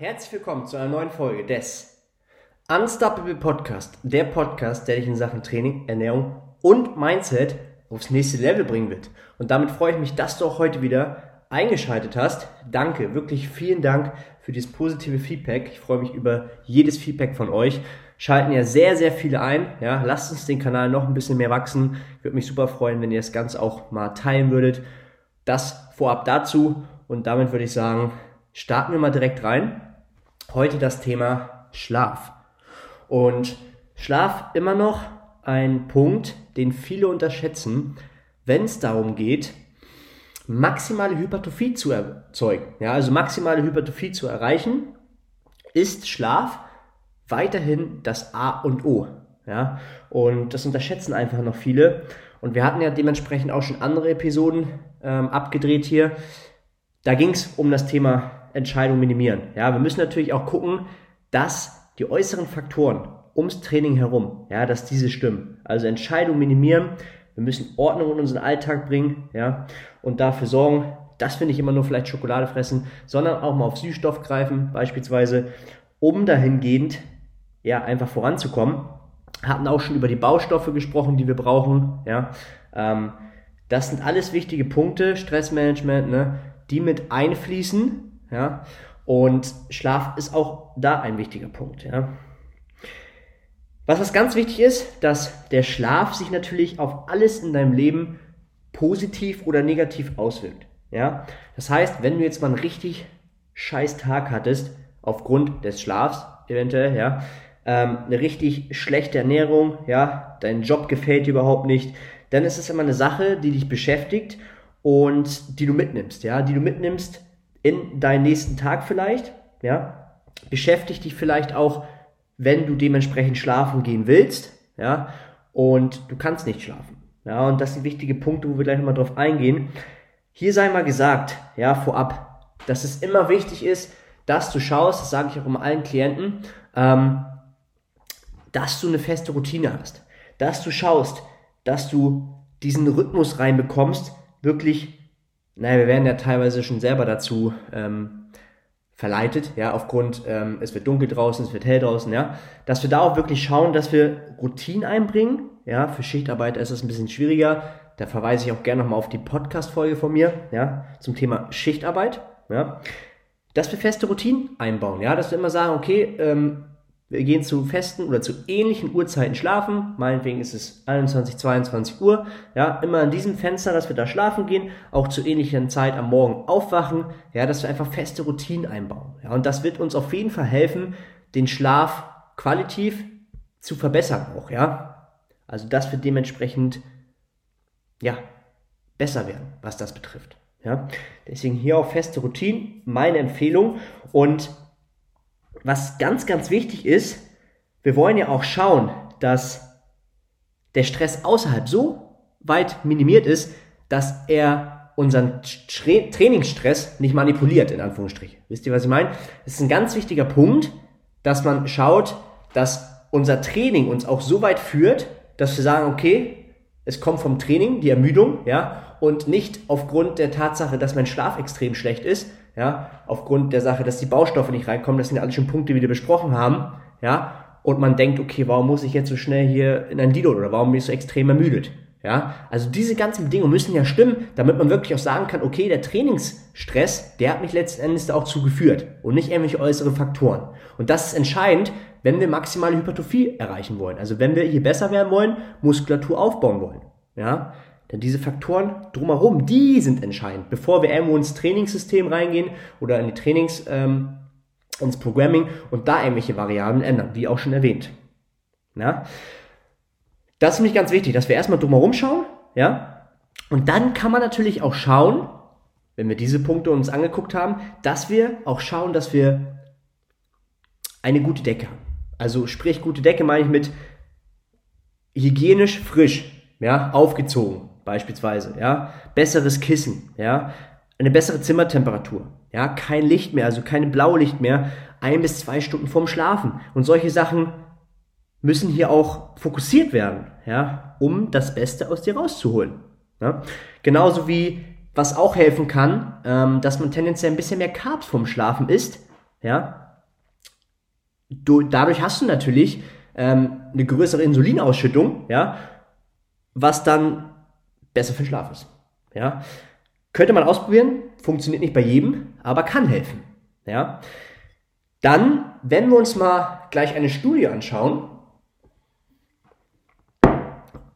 Herzlich willkommen zu einer neuen Folge des Unstoppable Podcast. Der Podcast, der dich in Sachen Training, Ernährung und Mindset aufs nächste Level bringen wird. Und damit freue ich mich, dass du auch heute wieder eingeschaltet hast. Danke, wirklich vielen Dank für dieses positive Feedback. Ich freue mich über jedes Feedback von euch. Schalten ja sehr, sehr viele ein. Ja, lasst uns den Kanal noch ein bisschen mehr wachsen. Ich würde mich super freuen, wenn ihr das Ganze auch mal teilen würdet. Das vorab dazu. Und damit würde ich sagen, starten wir mal direkt rein. Heute das Thema Schlaf. Und Schlaf immer noch ein Punkt, den viele unterschätzen, wenn es darum geht, maximale Hypertrophie zu erzeugen. Ja, also maximale Hypertrophie zu erreichen, ist Schlaf weiterhin das A und O. Ja, und das unterschätzen einfach noch viele. Und wir hatten ja dementsprechend auch schon andere Episoden ähm, abgedreht hier. Da ging es um das Thema Entscheidung minimieren. Ja, wir müssen natürlich auch gucken, dass die äußeren Faktoren ums Training herum, ja, dass diese stimmen. Also Entscheidung minimieren. Wir müssen Ordnung in unseren Alltag bringen, ja, und dafür sorgen, dass wir nicht immer nur vielleicht Schokolade fressen, sondern auch mal auf Süßstoff greifen, beispielsweise, um dahingehend, ja, einfach voranzukommen. Hatten auch schon über die Baustoffe gesprochen, die wir brauchen, ja. Ähm, das sind alles wichtige Punkte, Stressmanagement, ne, die mit einfließen ja. Und Schlaf ist auch da ein wichtiger Punkt, ja. Was, was ganz wichtig ist, dass der Schlaf sich natürlich auf alles in deinem Leben positiv oder negativ auswirkt. Ja? Das heißt, wenn du jetzt mal einen richtig scheiß Tag hattest, aufgrund des Schlafs eventuell, ja, ähm, eine richtig schlechte Ernährung, ja, dein Job gefällt dir überhaupt nicht, dann ist es immer eine Sache, die dich beschäftigt und die du mitnimmst, ja, die du mitnimmst in deinen nächsten Tag vielleicht, ja, beschäftigt dich vielleicht auch, wenn du dementsprechend schlafen gehen willst, ja, und du kannst nicht schlafen. Ja, und das sind wichtige Punkte, wo wir gleich nochmal drauf eingehen. Hier sei mal gesagt, ja, vorab, dass es immer wichtig ist, dass du schaust, das sage ich auch immer allen Klienten, ähm, dass du eine feste Routine hast. Dass du schaust, dass du diesen Rhythmus reinbekommst, wirklich naja, wir werden ja teilweise schon selber dazu ähm, verleitet, ja, aufgrund, ähm, es wird dunkel draußen, es wird hell draußen, ja, dass wir da auch wirklich schauen, dass wir Routinen einbringen, ja, für Schichtarbeiter ist das ein bisschen schwieriger, da verweise ich auch gerne nochmal auf die Podcast-Folge von mir, ja, zum Thema Schichtarbeit, ja, dass wir feste Routinen einbauen, ja, dass wir immer sagen, okay, ähm, wir gehen zu festen oder zu ähnlichen Uhrzeiten schlafen. Meinetwegen ist es 21, 22 Uhr. Ja, immer in diesem Fenster, dass wir da schlafen gehen. Auch zu ähnlichen Zeit am Morgen aufwachen. Ja, dass wir einfach feste Routinen einbauen. Ja, und das wird uns auf jeden Fall helfen, den Schlaf qualitativ zu verbessern auch, ja. Also, dass wir dementsprechend, ja, besser werden, was das betrifft. Ja, deswegen hier auch feste Routinen, meine Empfehlung. Und was ganz, ganz wichtig ist, wir wollen ja auch schauen, dass der Stress außerhalb so weit minimiert ist, dass er unseren Tra Trainingsstress nicht manipuliert, in Anführungsstrichen. Wisst ihr, was ich meine? Das ist ein ganz wichtiger Punkt, dass man schaut, dass unser Training uns auch so weit führt, dass wir sagen, okay, es kommt vom Training, die Ermüdung, ja, und nicht aufgrund der Tatsache, dass mein Schlaf extrem schlecht ist, ja, aufgrund der Sache, dass die Baustoffe nicht reinkommen, das sind ja alles schon Punkte, die wir besprochen haben, ja, und man denkt, okay, warum muss ich jetzt so schnell hier in ein Deload oder warum bin ich so extrem ermüdet? Ja, also diese ganzen Bedingungen müssen ja stimmen, damit man wirklich auch sagen kann, okay, der Trainingsstress, der hat mich letzten Endes da auch zugeführt und nicht irgendwelche äußere Faktoren. Und das ist entscheidend, wenn wir maximale Hypertrophie erreichen wollen. Also wenn wir hier besser werden wollen, Muskulatur aufbauen wollen. Ja, denn diese Faktoren drumherum, die sind entscheidend. Bevor wir irgendwo ins Trainingssystem reingehen oder in die Trainings, ähm, ins Programming und da irgendwelche Variablen ändern, wie auch schon erwähnt. Ja? Das ist nämlich ganz wichtig, dass wir erstmal drumherum schauen, ja, und dann kann man natürlich auch schauen, wenn wir diese Punkte uns angeguckt haben, dass wir auch schauen, dass wir eine gute Decke haben. Also sprich, gute Decke meine ich mit hygienisch frisch, ja, aufgezogen, beispielsweise, ja, besseres Kissen, ja, eine bessere Zimmertemperatur, ja, kein Licht mehr, also keine Blaulicht mehr, ein bis zwei Stunden vorm Schlafen. Und solche Sachen müssen hier auch fokussiert werden, ja, um das Beste aus dir rauszuholen. Ja. Genauso wie was auch helfen kann, ähm, dass man tendenziell ein bisschen mehr Carbs vorm Schlafen isst, ja, du, dadurch hast du natürlich ähm, eine größere Insulinausschüttung, ja, was dann besser für den Schlaf ist. Ja. Könnte man ausprobieren, funktioniert nicht bei jedem, aber kann helfen. Ja. Dann, wenn wir uns mal gleich eine Studie anschauen,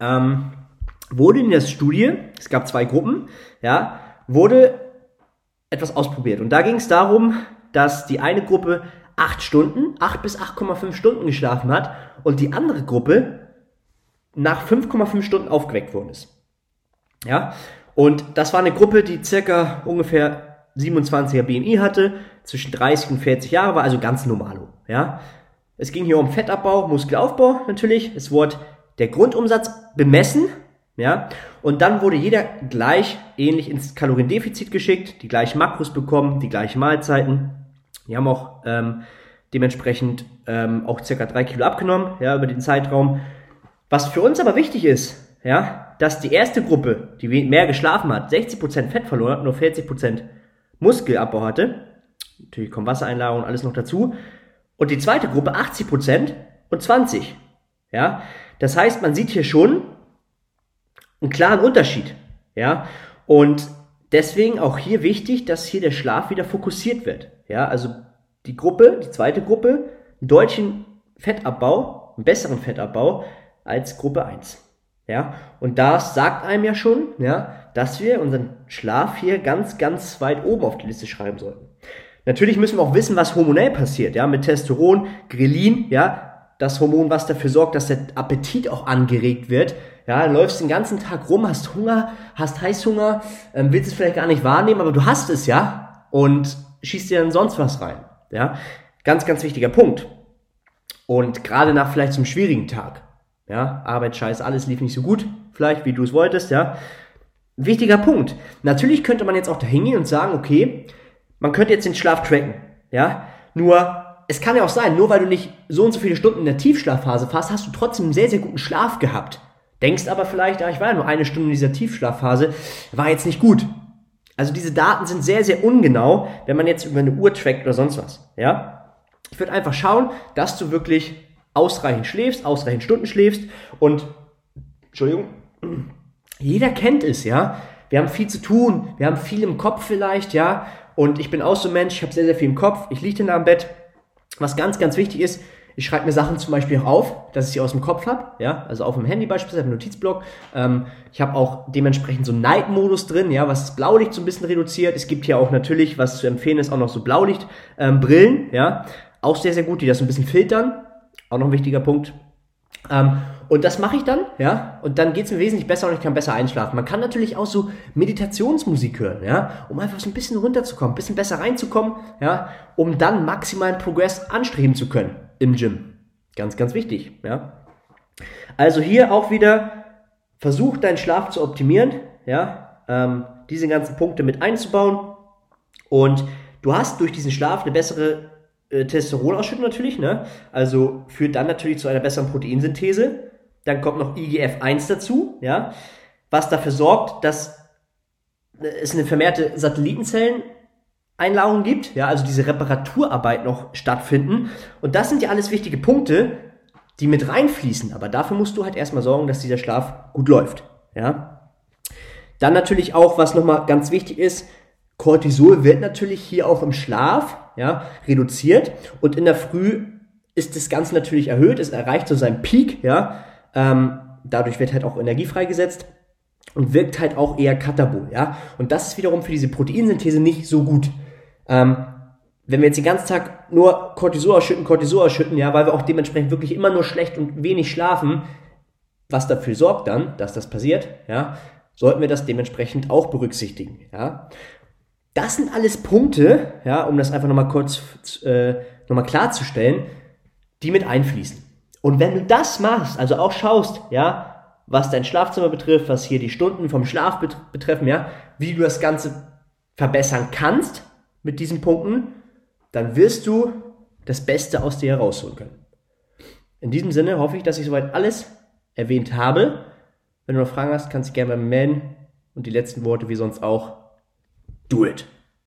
ähm, wurde in der Studie, es gab zwei Gruppen, ja, wurde etwas ausprobiert. Und da ging es darum, dass die eine Gruppe 8 Stunden, 8 bis 8,5 Stunden geschlafen hat und die andere Gruppe nach 5,5 Stunden aufgeweckt worden ist. Ja, und das war eine Gruppe, die circa ungefähr 27er BMI hatte, zwischen 30 und 40 Jahre war, also ganz normalo. Ja, es ging hier um Fettabbau, Muskelaufbau natürlich. Es wurde der Grundumsatz bemessen, ja, und dann wurde jeder gleich ähnlich ins Kaloriendefizit geschickt, die gleichen Makros bekommen, die gleichen Mahlzeiten. Die haben auch ähm, dementsprechend ähm, auch circa drei Kilo abgenommen, ja, über den Zeitraum. Was für uns aber wichtig ist, ja, dass die erste Gruppe, die mehr geschlafen hat, 60% Fett verloren hat, nur 40% Muskelabbau hatte. Natürlich kommt Wassereinlagerung und alles noch dazu. Und die zweite Gruppe 80% und 20. Ja, das heißt, man sieht hier schon einen klaren Unterschied. Ja, und deswegen auch hier wichtig, dass hier der Schlaf wieder fokussiert wird. Ja, also die Gruppe, die zweite Gruppe, einen deutschen Fettabbau, einen besseren Fettabbau als Gruppe 1. Ja, und das sagt einem ja schon, ja, dass wir unseren Schlaf hier ganz, ganz weit oben auf die Liste schreiben sollten. Natürlich müssen wir auch wissen, was hormonell passiert, ja, mit Testosteron, Grelin, ja, das Hormon, was dafür sorgt, dass der Appetit auch angeregt wird. Ja, läufst den ganzen Tag rum, hast Hunger, hast Heißhunger, ähm, willst es vielleicht gar nicht wahrnehmen, aber du hast es ja und schießt dir dann sonst was rein. Ja, ganz, ganz wichtiger Punkt. Und gerade nach vielleicht zum schwierigen Tag. Ja, Arbeit, Scheiß, alles lief nicht so gut, vielleicht wie du es wolltest, ja. Wichtiger Punkt. Natürlich könnte man jetzt auch da hingehen und sagen, okay, man könnte jetzt den Schlaf tracken, ja. Nur es kann ja auch sein, nur weil du nicht so und so viele Stunden in der Tiefschlafphase fährst, hast du trotzdem einen sehr, sehr guten Schlaf gehabt. Denkst aber vielleicht, ah, ich war ja nur eine Stunde in dieser Tiefschlafphase, war jetzt nicht gut. Also diese Daten sind sehr, sehr ungenau, wenn man jetzt über eine Uhr trackt oder sonst was. Ja? Ich würde einfach schauen, dass du wirklich ausreichend schläfst, ausreichend Stunden schläfst und, Entschuldigung, jeder kennt es, ja. Wir haben viel zu tun, wir haben viel im Kopf vielleicht, ja. Und ich bin auch so ein Mensch, ich habe sehr, sehr viel im Kopf. Ich liege dann da am Bett, was ganz, ganz wichtig ist, ich schreibe mir Sachen zum Beispiel auch auf, dass ich sie aus dem Kopf habe, ja, also auf dem Handy beispielsweise, im Notizblock. Ähm, ich habe auch dementsprechend so Night-Modus drin, ja, was das Blaulicht so ein bisschen reduziert. Es gibt hier auch natürlich, was zu empfehlen ist, auch noch so Blaulicht-Brillen, ähm, ja, auch sehr, sehr gut, die das ein bisschen filtern. Auch noch ein wichtiger Punkt. Ähm, und das mache ich dann, ja, und dann geht es mir wesentlich besser und ich kann besser einschlafen. Man kann natürlich auch so Meditationsmusik hören, ja, um einfach so ein bisschen runterzukommen, ein bisschen besser reinzukommen, ja, um dann maximalen Progress anstreben zu können im Gym. Ganz, ganz wichtig, ja. Also hier auch wieder, versuch deinen Schlaf zu optimieren, ja, ähm, diese ganzen Punkte mit einzubauen und du hast durch diesen Schlaf eine bessere äh, Testosteronausschüttung natürlich, ne? Also führt dann natürlich zu einer besseren Proteinsynthese. Dann kommt noch IGF-1 dazu, ja, was dafür sorgt, dass es eine vermehrte Satellitenzelleneinlagerung gibt, ja, also diese Reparaturarbeit noch stattfinden. Und das sind ja alles wichtige Punkte, die mit reinfließen. Aber dafür musst du halt erstmal sorgen, dass dieser Schlaf gut läuft, ja. Dann natürlich auch, was nochmal ganz wichtig ist, Cortisol wird natürlich hier auch im Schlaf, ja, reduziert und in der Früh ist das Ganze natürlich erhöht, es erreicht so seinen Peak, ja, ähm, dadurch wird halt auch Energie freigesetzt und wirkt halt auch eher katabol, ja. Und das ist wiederum für diese Proteinsynthese nicht so gut. Ähm, wenn wir jetzt den ganzen Tag nur Cortisol ausschütten, Cortisol ausschütten, ja, weil wir auch dementsprechend wirklich immer nur schlecht und wenig schlafen, was dafür sorgt dann, dass das passiert, ja, sollten wir das dementsprechend auch berücksichtigen, ja. Das sind alles Punkte, ja, um das einfach nochmal kurz äh, nochmal klarzustellen, die mit einfließen. Und wenn du das machst, also auch schaust, ja, was dein Schlafzimmer betrifft, was hier die Stunden vom Schlaf bet betreffen, ja, wie du das Ganze verbessern kannst mit diesen Punkten, dann wirst du das Beste aus dir herausholen können. In diesem Sinne hoffe ich, dass ich soweit alles erwähnt habe. Wenn du noch Fragen hast, kannst du gerne bei mir melden. Und die letzten Worte wie sonst auch. Do it.